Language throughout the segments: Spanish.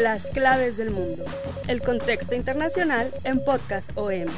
Las claves del mundo. El contexto internacional en Podcast OM.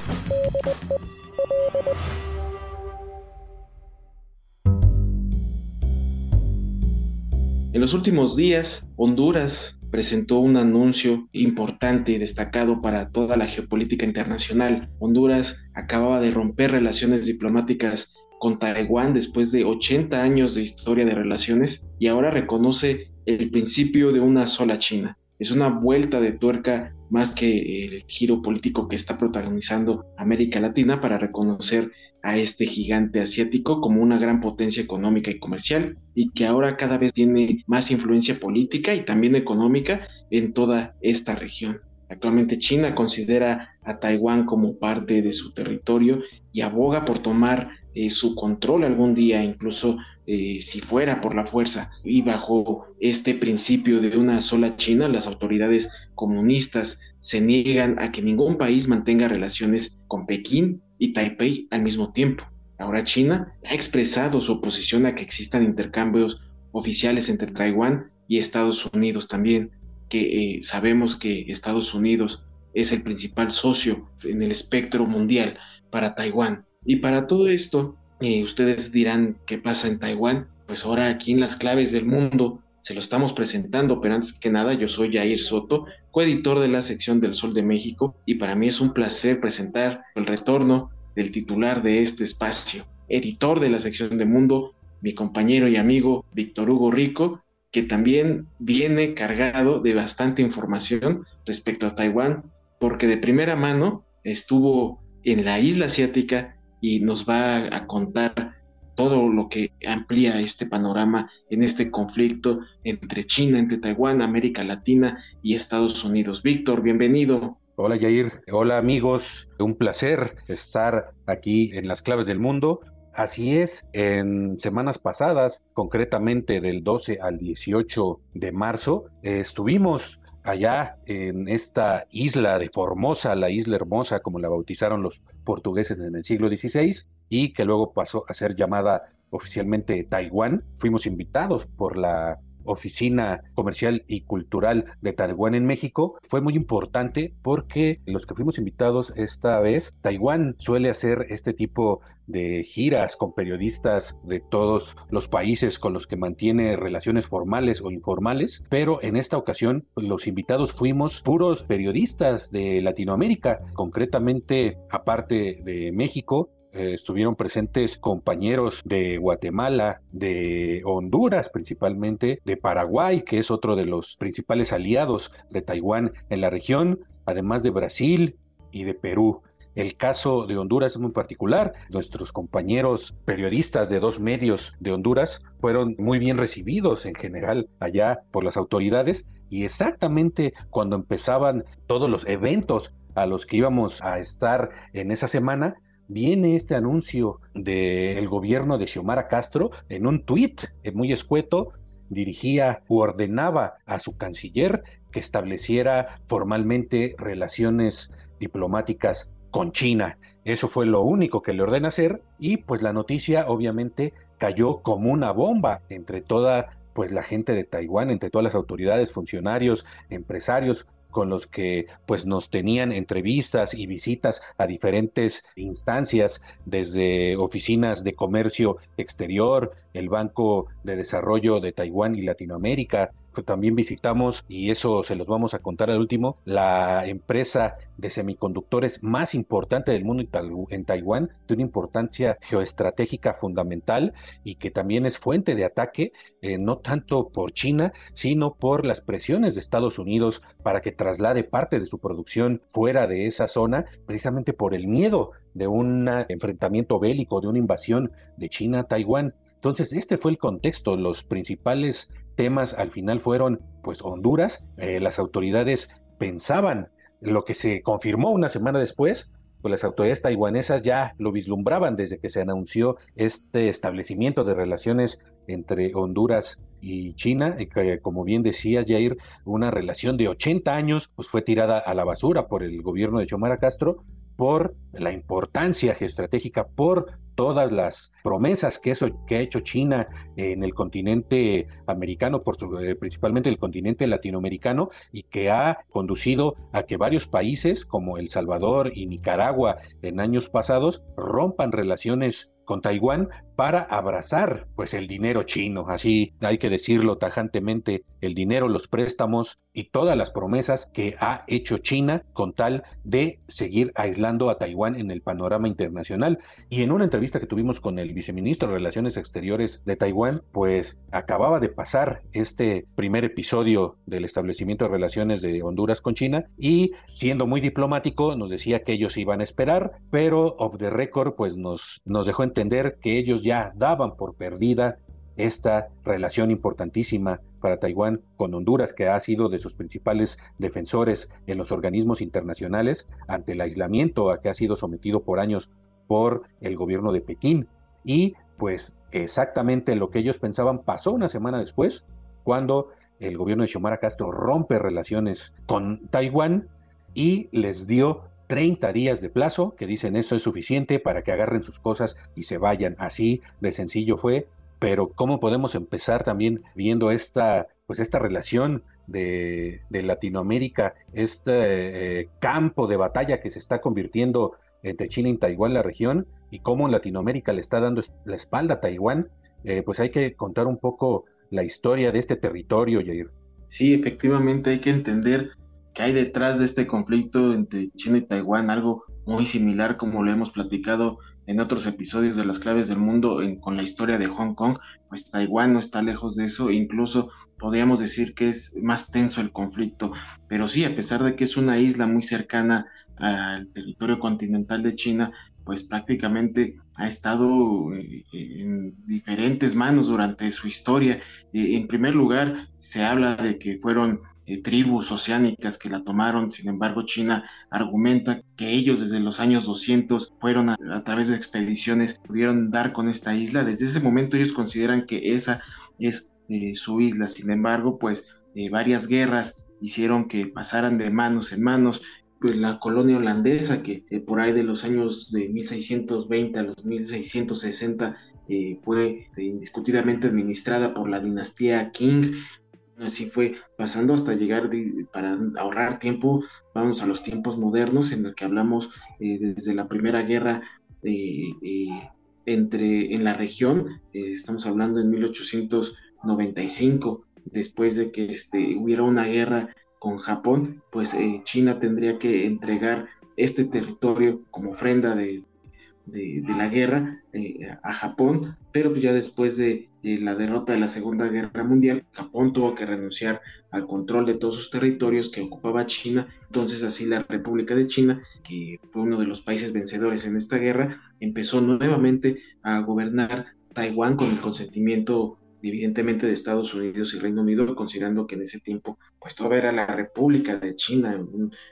En los últimos días, Honduras presentó un anuncio importante y destacado para toda la geopolítica internacional. Honduras acababa de romper relaciones diplomáticas con Taiwán después de 80 años de historia de relaciones y ahora reconoce el principio de una sola China. Es una vuelta de tuerca más que el giro político que está protagonizando América Latina para reconocer a este gigante asiático como una gran potencia económica y comercial y que ahora cada vez tiene más influencia política y también económica en toda esta región. Actualmente China considera a Taiwán como parte de su territorio y aboga por tomar eh, su control algún día, incluso eh, si fuera por la fuerza. Y bajo este principio de una sola China, las autoridades comunistas se niegan a que ningún país mantenga relaciones con Pekín y Taipei al mismo tiempo. Ahora China ha expresado su oposición a que existan intercambios oficiales entre Taiwán y Estados Unidos también, que eh, sabemos que Estados Unidos es el principal socio en el espectro mundial para Taiwán. Y para todo esto, eh, ustedes dirán qué pasa en Taiwán. Pues ahora aquí en las claves del mundo se lo estamos presentando, pero antes que nada yo soy Jair Soto, coeditor de la sección del Sol de México y para mí es un placer presentar el retorno del titular de este espacio, editor de la sección de Mundo, mi compañero y amigo Víctor Hugo Rico, que también viene cargado de bastante información respecto a Taiwán, porque de primera mano estuvo en la isla asiática y nos va a contar todo lo que amplía este panorama en este conflicto entre China, entre Taiwán, América Latina y Estados Unidos. Víctor, bienvenido. Hola Yair, hola amigos, un placer estar aquí en las claves del mundo. Así es, en semanas pasadas, concretamente del 12 al 18 de marzo, estuvimos allá en esta isla de Formosa, la isla hermosa como la bautizaron los portugueses en el siglo XVI, y que luego pasó a ser llamada oficialmente Taiwán. Fuimos invitados por la Oficina Comercial y Cultural de Taiwán en México fue muy importante porque los que fuimos invitados esta vez, Taiwán suele hacer este tipo de giras con periodistas de todos los países con los que mantiene relaciones formales o informales, pero en esta ocasión los invitados fuimos puros periodistas de Latinoamérica, concretamente aparte de México, eh, estuvieron presentes compañeros de Guatemala, de Honduras principalmente, de Paraguay, que es otro de los principales aliados de Taiwán en la región, además de Brasil y de Perú. El caso de Honduras es muy particular. Nuestros compañeros periodistas de dos medios de Honduras fueron muy bien recibidos en general allá por las autoridades y exactamente cuando empezaban todos los eventos a los que íbamos a estar en esa semana, viene este anuncio del gobierno de Xiomara Castro en un tuit eh, muy escueto, dirigía u ordenaba a su canciller que estableciera formalmente relaciones diplomáticas con China. Eso fue lo único que le ordena hacer y pues la noticia obviamente cayó como una bomba entre toda pues la gente de Taiwán, entre todas las autoridades, funcionarios, empresarios, con los que pues nos tenían entrevistas y visitas a diferentes instancias, desde oficinas de comercio exterior, el Banco de Desarrollo de Taiwán y Latinoamérica, también visitamos, y eso se los vamos a contar al último, la empresa de semiconductores más importante del mundo en Taiwán, de una importancia geoestratégica fundamental y que también es fuente de ataque, eh, no tanto por China, sino por las presiones de Estados Unidos para que traslade parte de su producción fuera de esa zona, precisamente por el miedo de un enfrentamiento bélico, de una invasión de China a Taiwán. Entonces, este fue el contexto. Los principales temas al final fueron, pues, Honduras. Eh, las autoridades pensaban lo que se confirmó una semana después, pues las autoridades taiwanesas ya lo vislumbraban desde que se anunció este establecimiento de relaciones entre Honduras y China, que, como bien decía Jair, una relación de 80 años, pues fue tirada a la basura por el gobierno de Xiomara Castro por la importancia geoestratégica, por todas las promesas que, eso, que ha hecho China en el continente americano, por su, eh, principalmente el continente latinoamericano, y que ha conducido a que varios países como El Salvador y Nicaragua en años pasados rompan relaciones con Taiwán para abrazar pues el dinero chino, así hay que decirlo tajantemente, el dinero, los préstamos y todas las promesas que ha hecho China con tal de seguir aislando a Taiwán en el panorama internacional. Y en una entrevista que tuvimos con el viceministro de Relaciones Exteriores de Taiwán, pues acababa de pasar este primer episodio del establecimiento de relaciones de Honduras con China y siendo muy diplomático nos decía que ellos iban a esperar, pero off the record pues nos, nos dejó entender que ellos ya daban por perdida esta relación importantísima para Taiwán con Honduras, que ha sido de sus principales defensores en los organismos internacionales ante el aislamiento a que ha sido sometido por años por el gobierno de Pekín. Y pues exactamente lo que ellos pensaban pasó una semana después, cuando el gobierno de Xiomara Castro rompe relaciones con Taiwán y les dio 30 días de plazo, que dicen eso es suficiente para que agarren sus cosas y se vayan. Así de sencillo fue, pero ¿cómo podemos empezar también viendo esta, pues esta relación de, Latinoamérica, este eh, campo de batalla que se está convirtiendo entre China y Taiwán, la región, y cómo Latinoamérica le está dando la espalda a Taiwán? Eh, pues hay que contar un poco la historia de este territorio, Jair. Sí, efectivamente hay que entender que hay detrás de este conflicto entre China y Taiwán, algo muy similar como lo hemos platicado en otros episodios de las claves del mundo con la historia de Hong Kong, pues Taiwán no está lejos de eso, incluso podríamos decir que es más tenso el conflicto, pero sí, a pesar de que es una isla muy cercana al territorio continental de China, pues prácticamente ha estado eh, en diferentes manos durante su historia. Eh, en primer lugar, se habla de que fueron eh, tribus oceánicas que la tomaron. Sin embargo, China argumenta que ellos desde los años 200 fueron a, través de expediciones, pudieron dar con esta isla. Desde ese momento ellos consideran que esa es eh, su isla. Sin embargo, pues eh, varias guerras hicieron que pasaran de manos en manos. Pues la colonia holandesa, que por ahí de los años de 1620 a los 1660 fue indiscutidamente administrada por la dinastía Qing, Así fue pasando hasta llegar para ahorrar tiempo, vamos a los tiempos modernos en el que hablamos eh, desde la Primera Guerra eh, eh, entre, en la región, estamos hablando en 1895, después de que este, hubiera una guerra con Japón, pues China tendría que entregar este territorio como ofrenda de, de, la guerra a Japón, pero ya después de la derrota de la Segunda Guerra Mundial, Japón tuvo que renunciar al control de todos sus territorios que ocupaba China. Entonces así la República de China, que fue uno de los países vencedores en esta guerra, empezó nuevamente a gobernar Taiwán con el consentimiento evidentemente de Estados Unidos y Reino Unido, considerando que en ese tiempo pues todavía era la República de China,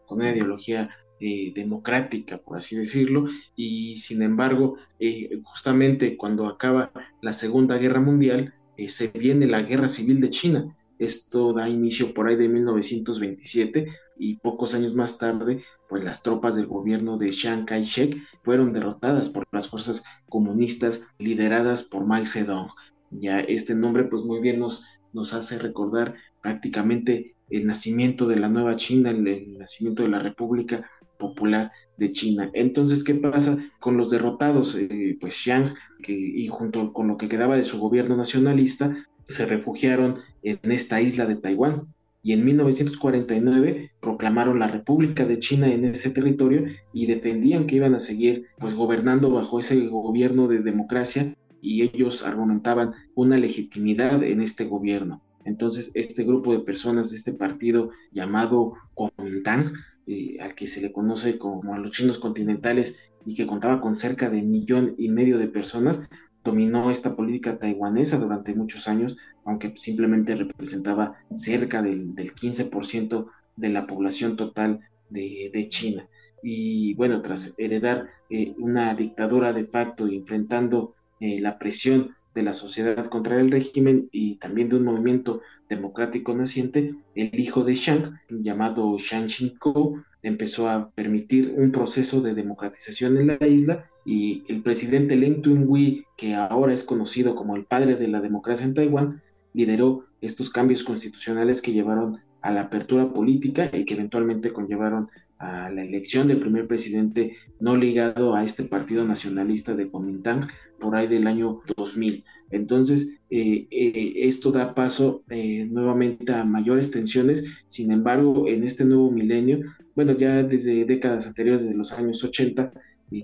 con una ideología eh, democrática, por así decirlo, y sin embargo, eh, justamente cuando acaba la Segunda Guerra Mundial, eh, se viene la Guerra Civil de China. Esto da inicio por ahí de 1927 y pocos años más tarde, pues las tropas del gobierno de Chiang Kai-shek fueron derrotadas por las fuerzas comunistas lideradas por Mao Zedong. Ya este nombre pues muy bien nos, nos hace recordar prácticamente el nacimiento de la nueva China, el nacimiento de la República Popular de China. Entonces, ¿qué pasa con los derrotados? Eh, pues Xiang, y junto con lo que quedaba de su gobierno nacionalista, se refugiaron en esta isla de Taiwán. Y en 1949 proclamaron la República de China en ese territorio y defendían que iban a seguir pues gobernando bajo ese gobierno de democracia y ellos argumentaban una legitimidad en este gobierno. Entonces, este grupo de personas de este partido llamado Kuomintang eh, al que se le conoce como a los chinos continentales y que contaba con cerca de millón y medio de personas, dominó esta política taiwanesa durante muchos años, aunque simplemente representaba cerca del, 15% de la población total de, China. Y bueno, tras heredar eh, una dictadura de facto y enfrentando eh, la presión de la sociedad contra el régimen y también de un movimiento democrático naciente, el hijo de Shang, llamado Shang Xinkou, empezó a permitir un proceso de democratización en la isla y el presidente Leng Tun-hui, que ahora es conocido como el padre de la democracia en Taiwán, lideró estos cambios constitucionales que llevaron a la apertura política y que eventualmente conllevaron a la elección del primer presidente no ligado a este partido nacionalista de Kuomintang por ahí del año 2000. Entonces, eh, eh, esto da paso eh, nuevamente a mayores tensiones. Sin embargo, en este nuevo milenio, bueno, ya desde décadas anteriores, de los años 80,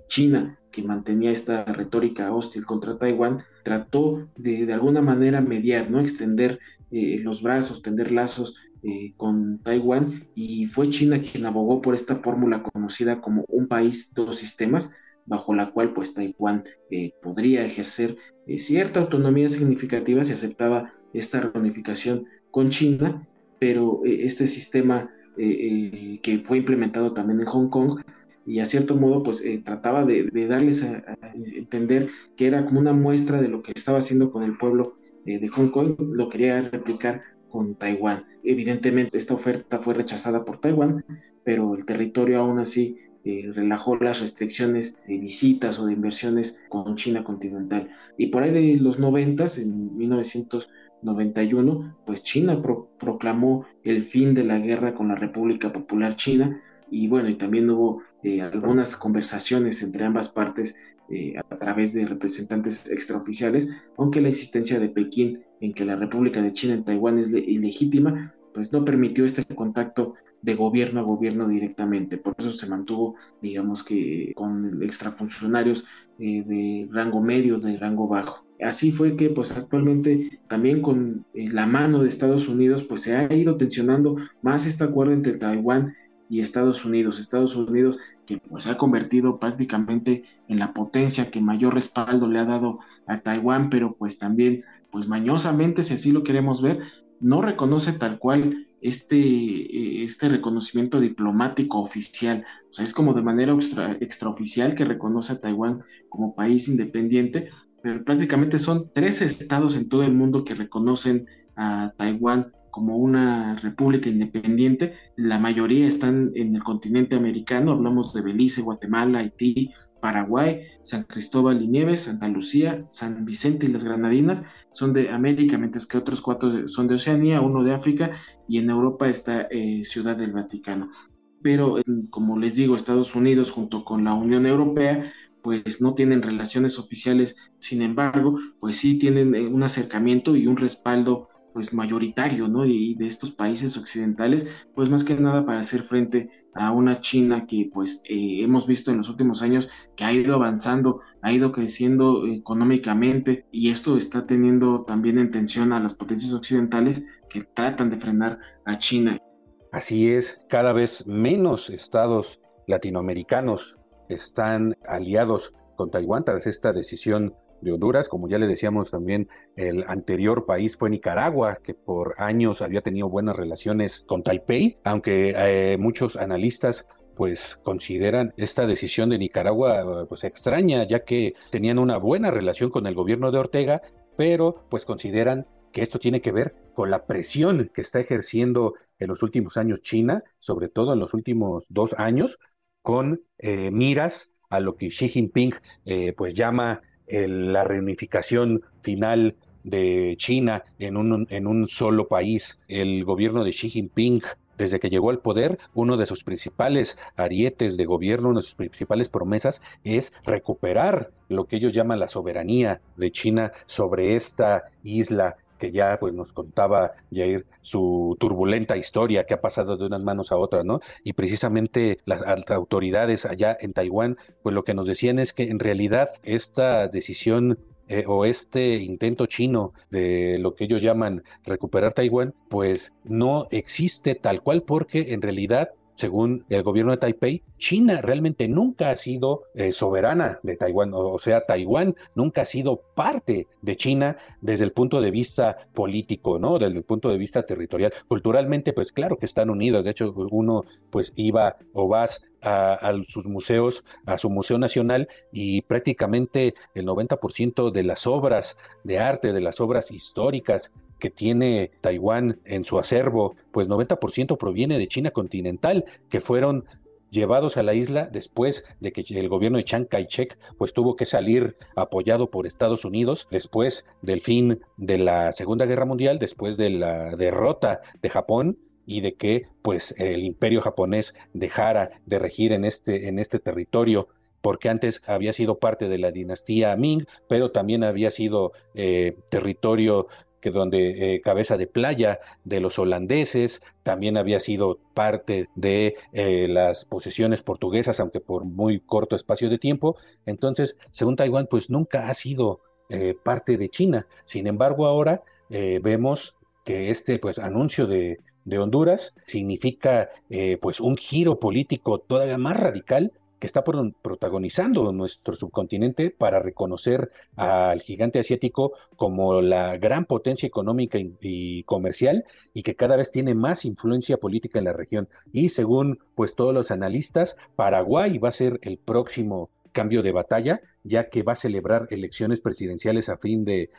China, que mantenía esta retórica hostil contra Taiwán, trató de, de alguna manera mediar, ¿no? Extender los brazos, tender lazos con Taiwán y fue China quien abogó por esta fórmula conocida como un país, dos sistemas, bajo la cual pues Taiwán eh, podría ejercer eh, cierta autonomía significativa si aceptaba esta reunificación con China, pero eh, este sistema que fue implementado también en Hong Kong y a cierto modo pues trataba de, darles a, entender que era como una muestra de lo que estaba haciendo con el pueblo de Hong Kong, lo quería replicar con Taiwán. Evidentemente esta oferta fue rechazada por Taiwán, pero el territorio aún así eh, relajó las restricciones de visitas o de inversiones con China continental. Y por ahí de los 90, en 1991, pues China proclamó el fin de la guerra con la República Popular China y bueno, y también hubo eh, algunas conversaciones entre ambas partes eh, a través de representantes extraoficiales, aunque la existencia de Pekín en que la República de China en Taiwán es ilegítima, pues no permitió este contacto de gobierno a gobierno directamente. Por eso se mantuvo, digamos que, con extrafuncionarios eh, de rango medio, de rango bajo. Así fue que, pues actualmente, también con eh, la mano de Estados Unidos, pues se ha ido tensionando más este acuerdo entre Taiwán y Estados Unidos. Estados Unidos que pues ha convertido prácticamente en la potencia que mayor respaldo le ha dado a Taiwán, pero pues también, pues mañosamente, si así lo queremos ver, no reconoce tal cual este, eh, este reconocimiento diplomático oficial. O sea, es como de manera extraoficial que reconoce a Taiwán como país independiente, pero prácticamente son tres estados en todo el mundo que reconocen a Taiwán como una república independiente. La mayoría están en el continente americano, hablamos de Belice, Guatemala, Haití, Paraguay, San Cristóbal y Nieves, Santa Lucía, San Vicente y las Granadinas, son de América, mientras que otros cuatro son de Oceanía, uno de África y en Europa está eh, Ciudad del Vaticano. Pero, como les digo, Estados Unidos junto con la Unión Europea pues no tienen relaciones oficiales, sin embargo, pues sí tienen eh, un acercamiento y un respaldo pues mayoritario, ¿no? De estos países occidentales, pues más que nada para hacer frente a una China que pues eh, hemos visto en los últimos años que ha ido avanzando, ha ido creciendo económicamente y esto está teniendo también en tensión a las potencias occidentales que tratan de frenar a China. Así es, cada vez menos estados latinoamericanos están aliados con Taiwán tras esta decisión de Honduras. Como ya le decíamos también, el anterior país fue Nicaragua, que por años había tenido buenas relaciones con Taipei, aunque eh, muchos analistas pues consideran esta decisión de Nicaragua pues extraña, ya que tenían una buena relación con el gobierno de Ortega, pero pues consideran que esto tiene que ver con la presión que está ejerciendo en los últimos años China, sobre todo en los últimos dos años, con eh, miras a lo que Xi Jinping eh, pues llama la reunificación final de China en un, en un solo país. El gobierno de Xi Jinping desde que llegó al poder, uno de sus principales arietes de gobierno, una de sus principales promesas es recuperar lo que ellos llaman la soberanía de China sobre esta isla que ya pues nos contaba Jair su turbulenta historia que ha pasado de unas manos a otras, ¿no? Y precisamente las autoridades allá en Taiwán, pues lo que nos decían es que en realidad esta decisión eh, o este intento chino de lo que ellos llaman recuperar Taiwán, pues no existe tal cual porque en realidad según el gobierno de Taipei, China realmente nunca ha sido eh, soberana de Taiwán, o sea, Taiwán nunca ha sido parte de China desde el punto de vista político, ¿no? Desde el punto de vista territorial. Culturalmente, pues claro que están unidas, de hecho, uno pues iba o vas a, sus museos, a su Museo Nacional, y prácticamente el 90% de las obras de arte, de las obras históricas que tiene Taiwán en su acervo, pues 90% proviene de China continental, que fueron llevados a la isla después de que el gobierno de Chiang Kai-shek pues tuvo que salir apoyado por Estados Unidos después del fin de la Segunda Guerra Mundial, después de la derrota de Japón y de que pues el imperio japonés dejara de regir en este, en este territorio porque antes había sido parte de la dinastía Ming, pero también había sido eh, territorio que donde eh, cabeza de playa de los holandeses, también había sido parte de eh, las posesiones portuguesas, aunque por muy corto espacio de tiempo. Entonces, según Taiwán, pues nunca ha sido parte de China. Sin embargo, ahora vemos que este pues anuncio de de Honduras significa eh, pues un giro político todavía más radical que está protagonizando nuestro subcontinente para reconocer al gigante asiático como la gran potencia económica y, comercial y que cada vez tiene más influencia política en la región. Y según pues todos los analistas, Paraguay va a ser el próximo cambio de batalla, ya que va a celebrar elecciones presidenciales a fin de,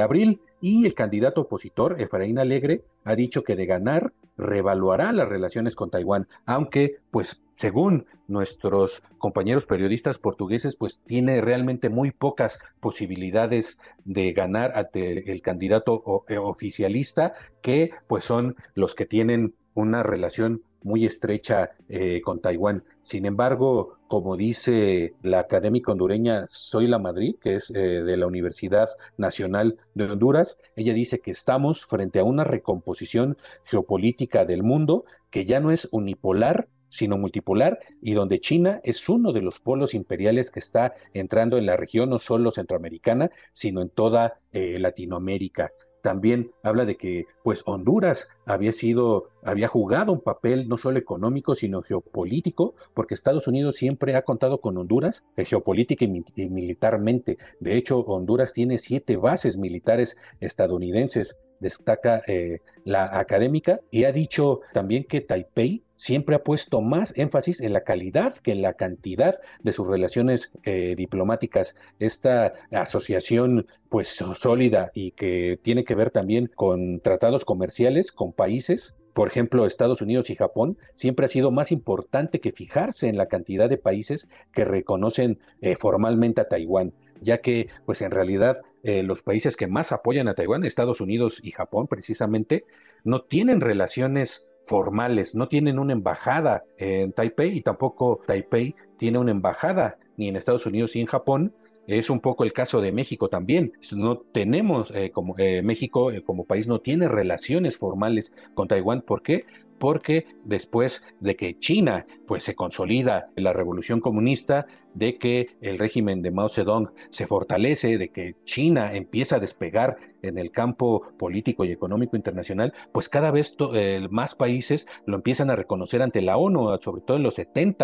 abril y el candidato opositor, Efraín Alegre, ha dicho que de ganar revaluará las relaciones con Taiwán, aunque pues según nuestros compañeros periodistas portugueses, pues tiene realmente muy pocas posibilidades de ganar ante el candidato eh, oficialista, que pues son los que tienen una relación muy estrecha eh, con Taiwán. Sin embargo, como dice la académica hondureña Soy Madrid, que es eh, de la Universidad Nacional de Honduras, ella dice que estamos frente a una recomposición geopolítica del mundo que ya no es unipolar, sino multipolar, y donde China es uno de los polos imperiales que está entrando en la región, no solo centroamericana, sino en toda eh, Latinoamérica también habla de que pues Honduras había sido, había jugado un papel no solo económico, sino geopolítico, porque Estados Unidos siempre ha contado con Honduras eh, geopolítica y, militarmente. De hecho, Honduras tiene siete bases militares estadounidenses destaca eh, la académica y ha dicho también que Taipei siempre ha puesto más énfasis en la calidad que en la cantidad de sus relaciones eh, diplomáticas. Esta asociación pues sólida y que tiene que ver también con tratados comerciales con países por ejemplo, Estados Unidos y Japón, siempre ha sido más importante que fijarse en la cantidad de países que reconocen eh, formalmente a Taiwán, ya que, pues en realidad, eh, los países que más apoyan a Taiwán, Estados Unidos y Japón, precisamente, no tienen relaciones formales, no tienen una embajada en Taipei y tampoco Taipei tiene una embajada ni en Estados Unidos ni en Japón. Es un poco el caso de México también. No tenemos, eh, como eh, México eh, como país no tiene relaciones formales con Taiwán. ¿Por qué? Porque después de que China pues se consolida la revolución comunista, de que el régimen de Mao Zedong se fortalece, de que China empieza a despegar en el campo político y económico internacional, pues cada vez eh, más países lo empiezan a reconocer ante la ONU, sobre todo en los 70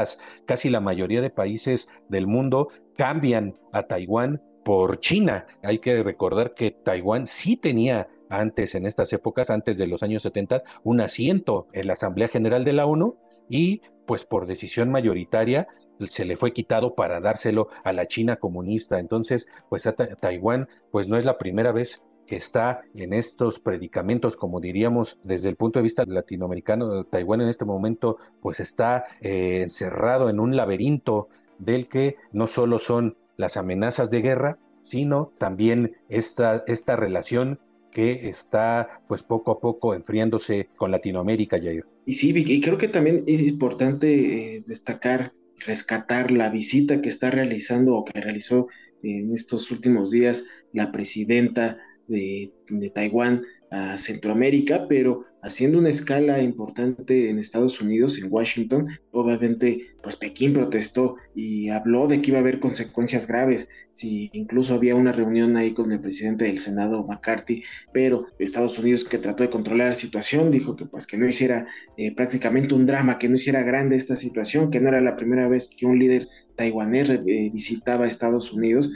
casi la mayoría de países del mundo cambian a Taiwán por China. Hay que recordar que Taiwán sí tenía antes, en estas épocas, antes de los años 70, un asiento en la Asamblea General de la ONU y pues por decisión mayoritaria se le fue quitado para dárselo a la China comunista. Entonces, pues a Taiwán, pues no es la primera vez que está en estos predicamentos, como diríamos desde el punto de vista latinoamericano, Taiwán en este momento pues está eh, encerrado en un laberinto del que no solo son las amenazas de guerra, sino también esta, esta relación que está pues poco a poco enfriándose con Latinoamérica, Jair. Y sí, y creo que también es importante eh, destacar, rescatar la visita que está realizando o que realizó en estos últimos días la presidenta de, Taiwán a Centroamérica, pero haciendo una escala importante en Estados Unidos, en Washington. Obviamente, pues Pekín protestó y habló de que iba a haber consecuencias graves. Si incluso había una reunión ahí con el presidente del Senado, McCarthy, pero Estados Unidos que trató de controlar la situación, dijo que pues que no hiciera eh, prácticamente un drama, que no hiciera grande esta situación, que no era la primera vez que un líder taiwanés eh, visitaba Estados Unidos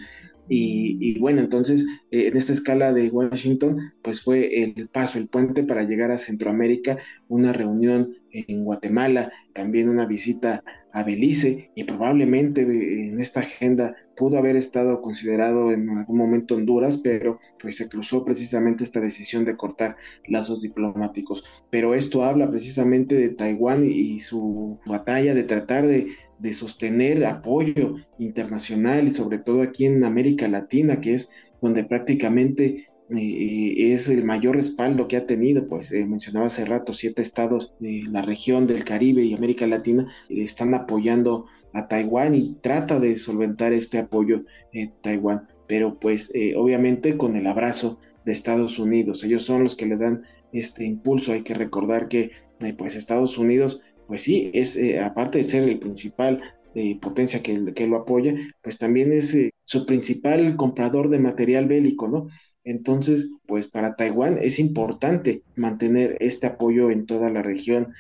y, bueno, entonces eh, en esta escala de Washington, pues fue el paso, el puente para llegar a Centroamérica, una reunión en Guatemala, también una visita a Belice y probablemente eh, en esta agenda pudo haber estado considerado en algún momento Honduras, pero pues se cruzó precisamente esta decisión de cortar lazos diplomáticos. Pero esto habla precisamente de Taiwán y su batalla de tratar de de sostener apoyo internacional y sobre todo aquí en América Latina, que es donde prácticamente eh, es el mayor respaldo que ha tenido, pues eh, mencionaba hace rato, siete estados de la región del Caribe y América Latina eh, están apoyando a Taiwán y trata de solventar este apoyo en Taiwán, pero pues obviamente con el abrazo de Estados Unidos, ellos son los que le dan este impulso, hay que recordar que pues Estados Unidos pues sí, es eh, aparte de ser el principal eh, potencia que, que, lo apoya, pues también es eh, su principal comprador de material bélico, ¿no? Entonces, pues para Taiwán es importante mantener este apoyo en toda la región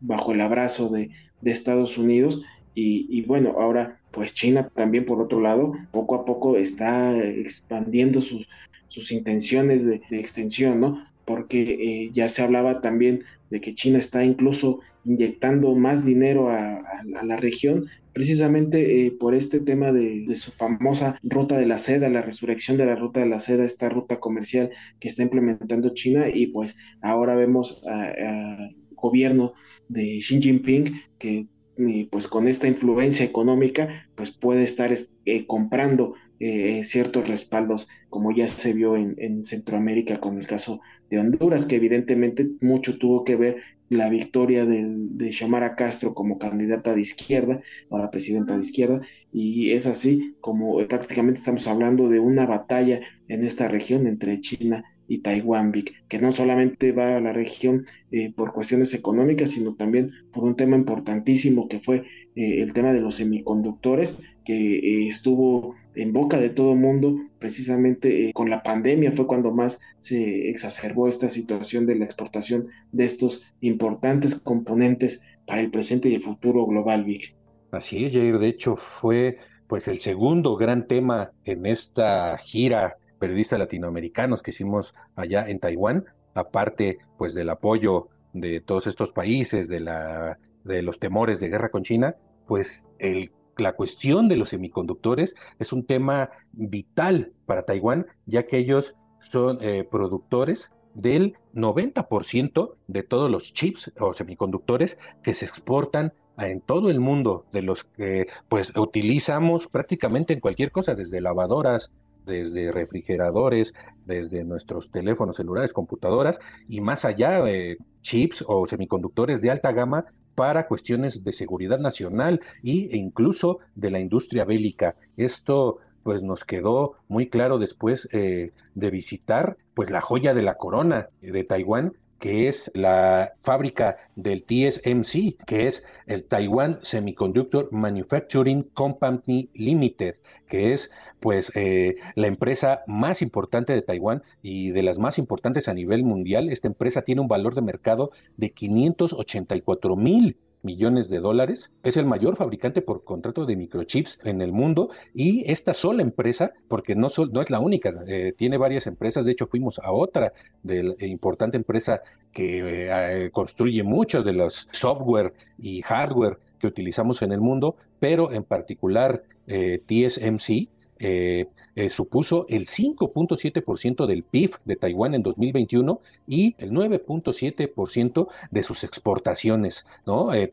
bajo el abrazo de, de Estados Unidos. Y, bueno, ahora pues China también por otro lado, poco a poco está expandiendo sus, sus intenciones de, de extensión, ¿no? Porque ya se hablaba también de que China está incluso inyectando más dinero a, la región precisamente eh, por este tema de, su famosa ruta de la seda, la resurrección de la ruta de la seda, esta ruta comercial que está implementando China y pues ahora vemos al gobierno de Xi Jinping que eh, pues con esta influencia económica pues puede estar eh, comprando ciertos respaldos como ya se vio en, en Centroamérica con el caso de Honduras, que evidentemente mucho tuvo que ver la victoria de, de Xiomara Castro como candidata de izquierda, ahora presidenta de izquierda, y es así como prácticamente estamos hablando de una batalla en esta región entre China y Taiwán, que no solamente va a la región eh, por cuestiones económicas, sino también por un tema importantísimo que fue eh, el tema de los semiconductores, que eh, estuvo en boca de todo mundo precisamente con la pandemia, fue cuando más se exacerbó esta situación de la exportación de estos importantes componentes para el presente y el futuro global, Vic. Así es, Jair, de hecho fue pues el segundo gran tema en esta gira periodistas latinoamericanos que hicimos allá en Taiwán, aparte pues del apoyo de todos estos países, de, la, de los temores de guerra con China, pues el, la cuestión de los semiconductores es un tema vital para Taiwán, ya que ellos son eh, productores del 90% de todos los chips o semiconductores que se exportan en todo el mundo, de los que pues utilizamos prácticamente en cualquier cosa, desde lavadoras, desde refrigeradores, desde nuestros teléfonos celulares, computadoras y más allá, de chips o semiconductores de alta gama para cuestiones de seguridad nacional e incluso de la industria bélica. Esto pues nos quedó muy claro después eh, de visitar pues la joya de la corona de Taiwán, que es la fábrica del TSMC, que es el Taiwan Semiconductor Manufacturing Company Limited, que es pues eh, la empresa más importante de Taiwán y de las más importantes a nivel mundial. Esta empresa tiene un valor de mercado de 584 mil millones de dólares. Es el mayor fabricante por contrato de microchips en el mundo y esta sola empresa, porque no, no es la única, eh, tiene varias empresas. De hecho, fuimos a otra de la eh, importante empresa que eh, construye muchos de los software y hardware que utilizamos en el mundo, pero en particular TSMC eh, eh, supuso el 5.7% del PIB de Taiwán en 2021 y el 9.7% de sus exportaciones. ¿no? Eh,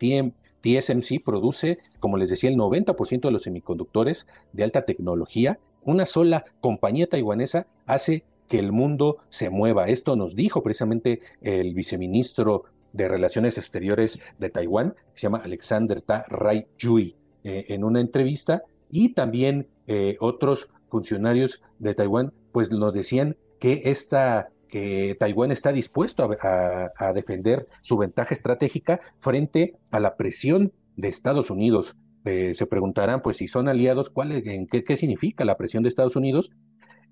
TSMC produce, como les decía, el 90% de los semiconductores de alta tecnología. Una sola compañía taiwanesa hace que el mundo se mueva. Esto nos dijo precisamente el viceministro de Relaciones Exteriores de Taiwán, que se llama Alexander Ta Rai Yui, en una entrevista y también eh, otros funcionarios de Taiwán pues nos decían que esta que Taiwán está dispuesto a, defender su ventaja estratégica frente a la presión de Estados Unidos. Eh, se preguntarán, pues, si son aliados, ¿cuál, en qué, qué significa la presión de Estados Unidos?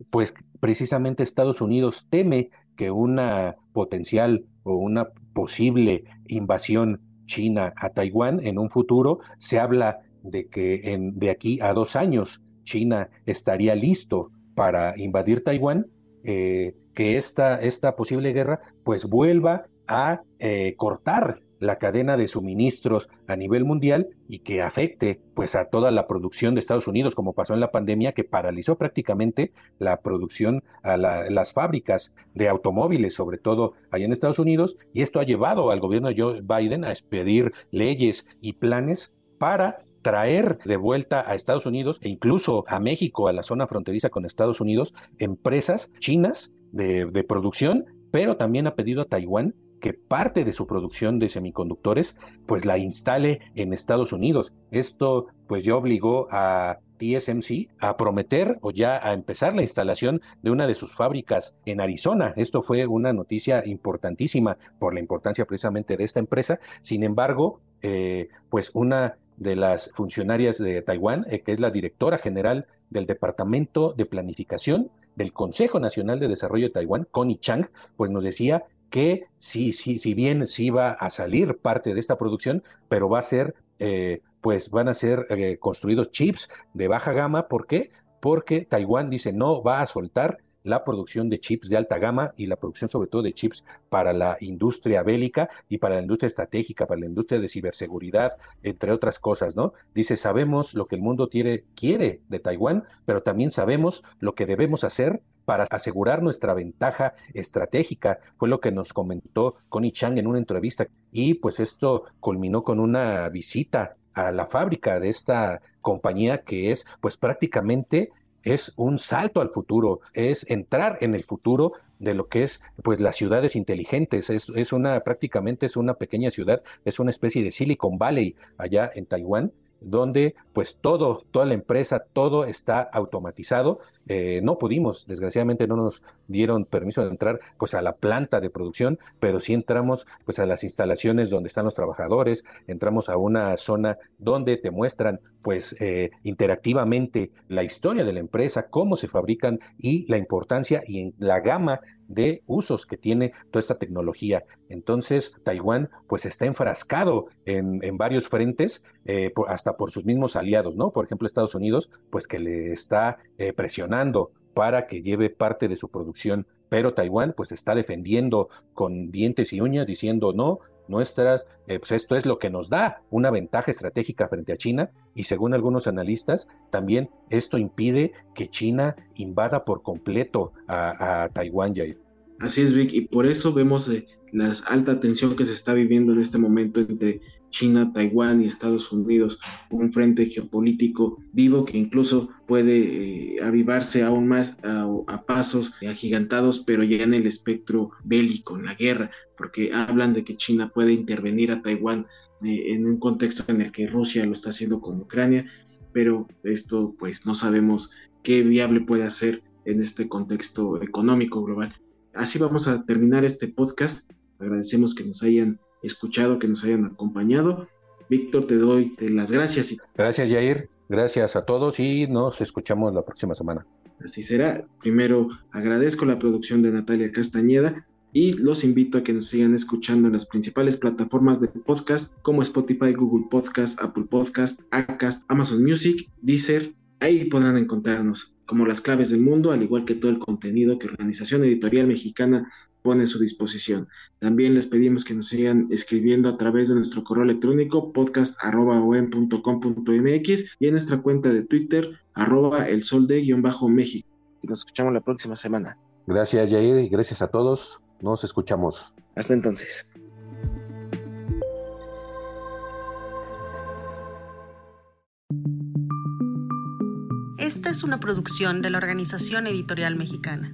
Pues precisamente Estados Unidos teme que una potencial o una posible invasión china a Taiwán en un futuro, se habla de que en, de aquí a dos años China estaría listo para invadir Taiwán, eh, que esta, esta posible guerra pues vuelva a eh, cortar la cadena de suministros a nivel mundial y que afecte pues a toda la producción de Estados Unidos como pasó en la pandemia que paralizó prácticamente la producción a las fábricas de automóviles sobre todo allá en Estados Unidos. Y esto ha llevado al gobierno de Joe Biden a expedir leyes y planes para traer de vuelta a Estados Unidos e incluso a México, a la zona fronteriza con Estados Unidos, empresas chinas de, producción, pero también ha pedido a Taiwán que parte de su producción de semiconductores pues la instale en Estados Unidos. Esto pues ya obligó a TSMC a prometer o ya a empezar la instalación de una de sus fábricas en Arizona. Esto fue una noticia importantísima por la importancia precisamente de esta empresa. Sin embargo, eh, pues una de las funcionarias de Taiwán, eh, que es la directora general del Departamento de Planificación del Consejo Nacional de Desarrollo de Taiwán, Connie Chang, pues nos decía que sí, sí, si bien sí va a salir parte de esta producción, pero va a ser, eh, pues van a ser eh, construidos chips de baja gama. ¿Por qué? Porque Taiwán dice no va a soltar la producción de chips de alta gama y la producción sobre todo de chips para la industria bélica y para la industria estratégica, para la industria de ciberseguridad, entre otras cosas, ¿no? Dice, sabemos lo que el mundo quiere, de Taiwán, pero también sabemos lo que debemos hacer para asegurar nuestra ventaja estratégica, fue lo que nos comentó Connie Chang en una entrevista. Y pues esto culminó con una visita a la fábrica de esta compañía que es pues prácticamente es un salto al futuro, es entrar en el futuro de lo que es pues las ciudades inteligentes, es, es una prácticamente es una pequeña ciudad, es una especie de Silicon Valley allá en Taiwán donde pues todo, toda la empresa, todo está automatizado. Eh, no pudimos, desgraciadamente no nos dieron permiso de entrar pues a la planta de producción, pero sí entramos pues a las instalaciones donde están los trabajadores, entramos a una zona donde te muestran pues eh, interactivamente la historia de la empresa, cómo se fabrican y la importancia y en la gama de usos que tiene toda esta tecnología. Entonces, Taiwán pues está enfrascado en, en varios frentes, eh, hasta por sus mismos aliados, ¿no? Por ejemplo, Estados Unidos, pues que le está eh, presionando para que lleve parte de su producción, pero Taiwán pues está defendiendo con dientes y uñas diciendo no, nuestras, eh, pues esto es lo que nos da una ventaja estratégica frente a China y según algunos analistas, también esto impide que China invada por completo a, Taiwán, Jair. Así es, Vic, y por eso vemos eh, la alta tensión que se está viviendo en este momento entre China, Taiwán y Estados Unidos, un frente geopolítico vivo que incluso puede eh, avivarse aún más a, pasos agigantados, pero ya en el espectro bélico, en la guerra, porque hablan de que China puede intervenir a Taiwán eh, en un contexto en el que Rusia lo está haciendo con Ucrania, pero esto pues no sabemos qué viable puede hacer en este contexto económico global. Así vamos a terminar este podcast. Agradecemos que nos hayan escuchado, que nos hayan acompañado. Víctor, te doy las gracias. Gracias, Jair. Gracias a todos y nos escuchamos la próxima semana. Así será. Primero agradezco la producción de Natalia Castañeda y los invito a que nos sigan escuchando en las principales plataformas de podcast como Spotify, Google Podcast, Apple Podcast, Acast, Amazon Music, Deezer. Ahí podrán encontrarnos como las claves del mundo, al igual que todo el contenido que Organización Editorial Mexicana pone a su disposición. También les pedimos que nos sigan escribiendo a través de nuestro correo electrónico podcast.com.mx y en nuestra cuenta de Twitter arroba el sol de guion bajo México. Y nos escuchamos la próxima semana. Gracias Jair y gracias a todos. Nos escuchamos. Hasta entonces. Esta es una producción de la Organización Editorial Mexicana.